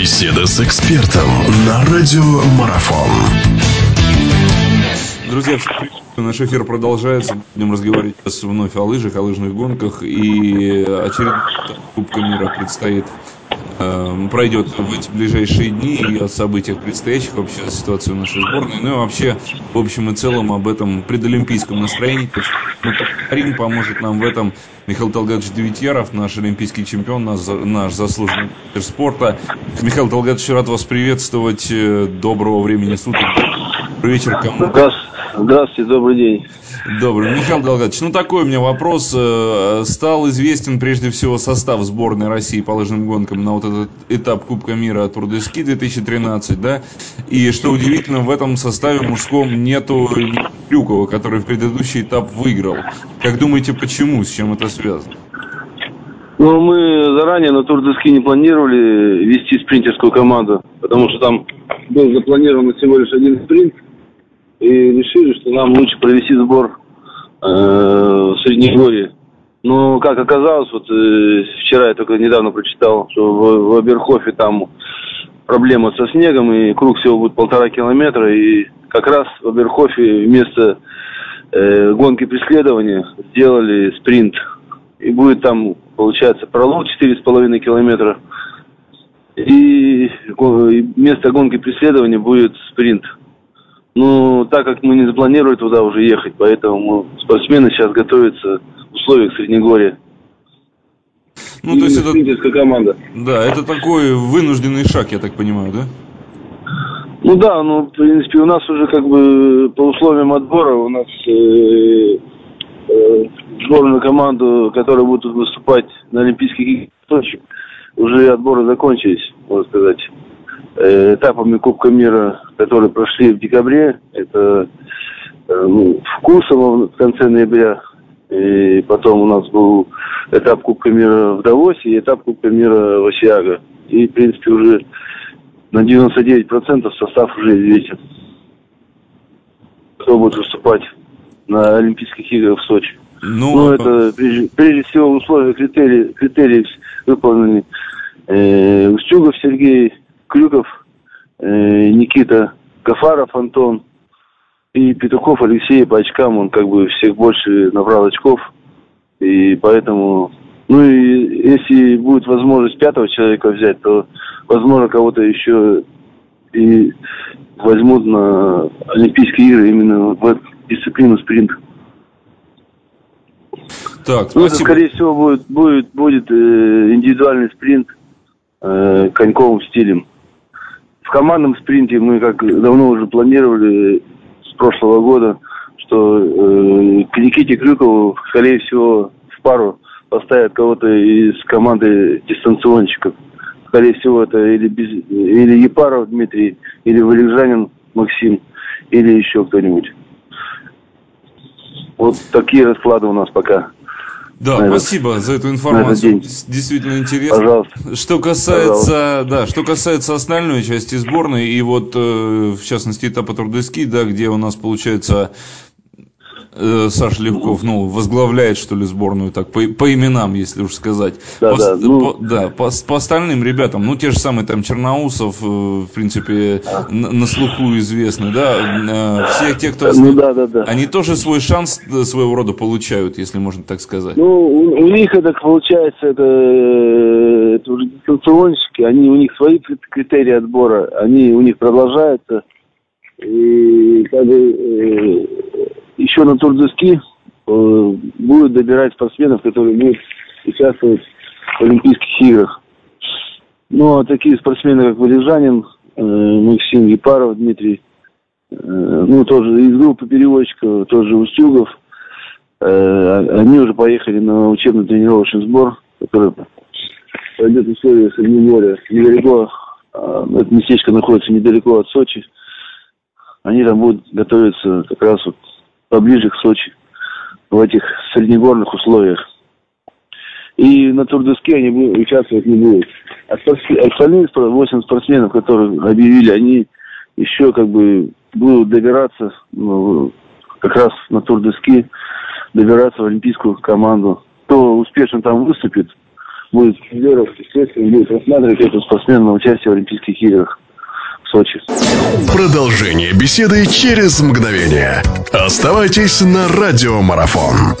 Беседа с экспертом на радиомарафон. Друзья, наш эфир продолжается. Будем разговаривать вновь о лыжах, о лыжных гонках. И очередная Кубка мира предстоит пройдет в эти ближайшие дни и о событиях предстоящих, вообще о ситуации в нашей сборной, ну и вообще в общем и целом об этом предолимпийском настроении. Мы повторим, поможет нам в этом Михаил Талгатович Девятьяров, наш олимпийский чемпион, наш, наш заслуженный спорта. Михаил Талгатович, рад вас приветствовать. Э, доброго времени суток. Добрый вечер кому. Здравствуйте, добрый день. Добрый. Михаил Долгатович, ну такой у меня вопрос. Э, стал известен прежде всего состав сборной России по лыжным гонкам на вот этот этап Кубка мира Тур де Ски 2013, да? И что удивительно, в этом составе мужском нету Крюкова, который в предыдущий этап выиграл. Как думаете, почему? С чем это связано? Ну, мы заранее на Тур де Ски не планировали вести спринтерскую команду, потому что там был запланирован всего лишь один спринт – и решили, что нам лучше провести сбор э, в Среднегорье. Но, как оказалось, вот э, вчера я только недавно прочитал, что в, в Аберхофе там проблема со снегом, и круг всего будет полтора километра, и как раз в Аберхофе вместо э, гонки преследования сделали спринт. И будет там, получается, пролог 4,5 километра, и вместо гонки преследования будет спринт. Ну, так как мы не запланировали туда уже ехать, поэтому спортсмены сейчас готовятся в условиях Среднегорья. Ну, то есть это... команда. Да, это такой вынужденный шаг, я так понимаю, да? Ну да, ну, в принципе, у нас уже как бы по условиям отбора у нас э, э, сборную команду, которая будет выступать на Олимпийских играх уже отборы закончились, можно сказать. Э, этапами Кубка мира, которые прошли в декабре. Это э, ну, Вкусово в конце ноября. И потом у нас был этап Кубка мира в Давосе и этап Кубка мира в Осиаго. И, в принципе, уже на 99% состав уже известен. Кто будет выступать на Олимпийских играх в Сочи. Ну, ну это прежде, прежде всего условия критерии, критерии выполнены. Э, Устюгов Сергей, Крюков, э, Никита, Кафаров Антон и Петухов Алексей по очкам. Он как бы всех больше набрал очков. И поэтому... Ну и если будет возможность пятого человека взять, то, возможно, кого-то еще и возьмут на Олимпийские игры именно в дисциплину спринт. Так, ну, это, скорее всего, будет, будет, будет э, индивидуальный спринт э, коньковым стилем. В командном спринте мы как давно уже планировали с прошлого года, что э, к Никите Крюкову, скорее всего, в пару поставят кого-то из команды дистанционщиков. Скорее всего, это или, без, или Епаров Дмитрий, или Валежанин Максим, или еще кто-нибудь. Вот такие расклады у нас пока. Да, на спасибо этот, за эту информацию. Действительно интересно. Пожалуйста. Что касается, Пожалуйста. да, что касается остальной части сборной и вот э, в частности этапа Трудески, да, где у нас получается э, Саша Левков, ну, возглавляет, что ли, сборную, так, по, по именам, если уж сказать. Да, по, да, ну... по, да по, по остальным ребятам, ну, те же самые там Черноусов, э, в принципе, на, на слуху известны, да, э, все те, кто... Ну, да, да, да. Они тоже свой шанс э, своего рода получают, если можно так сказать. Ну, у, у них это получается, это, э, это уже дистанционщики, они, у них свои критерии отбора, они у них продолжаются, и как бы, э, еще на Турдески э, будут добирать спортсменов, которые будут участвовать в Олимпийских играх. Ну, а такие спортсмены, как Валежанин, э, Максим Епаров, Дмитрий, э, ну, тоже из группы переводчиков, тоже Устюгов, э, они уже поехали на учебно-тренировочный сбор, который пройдет в условиях Среднегорья, недалеко, э, это местечко находится недалеко от Сочи. Они там будут готовиться как раз вот поближе к Сочи, в этих среднегорных условиях. И на турдеске они участвовать не будут. А остальные 8 спортсменов, которые объявили, они еще как бы будут добираться ну, как раз на турдески, добираться в олимпийскую команду. Кто успешно там выступит, будет Федоров, естественно, будет рассматривать эту спортсмена на участие в Олимпийских играх. Сочи. Продолжение беседы через мгновение. Оставайтесь на радиомарафон.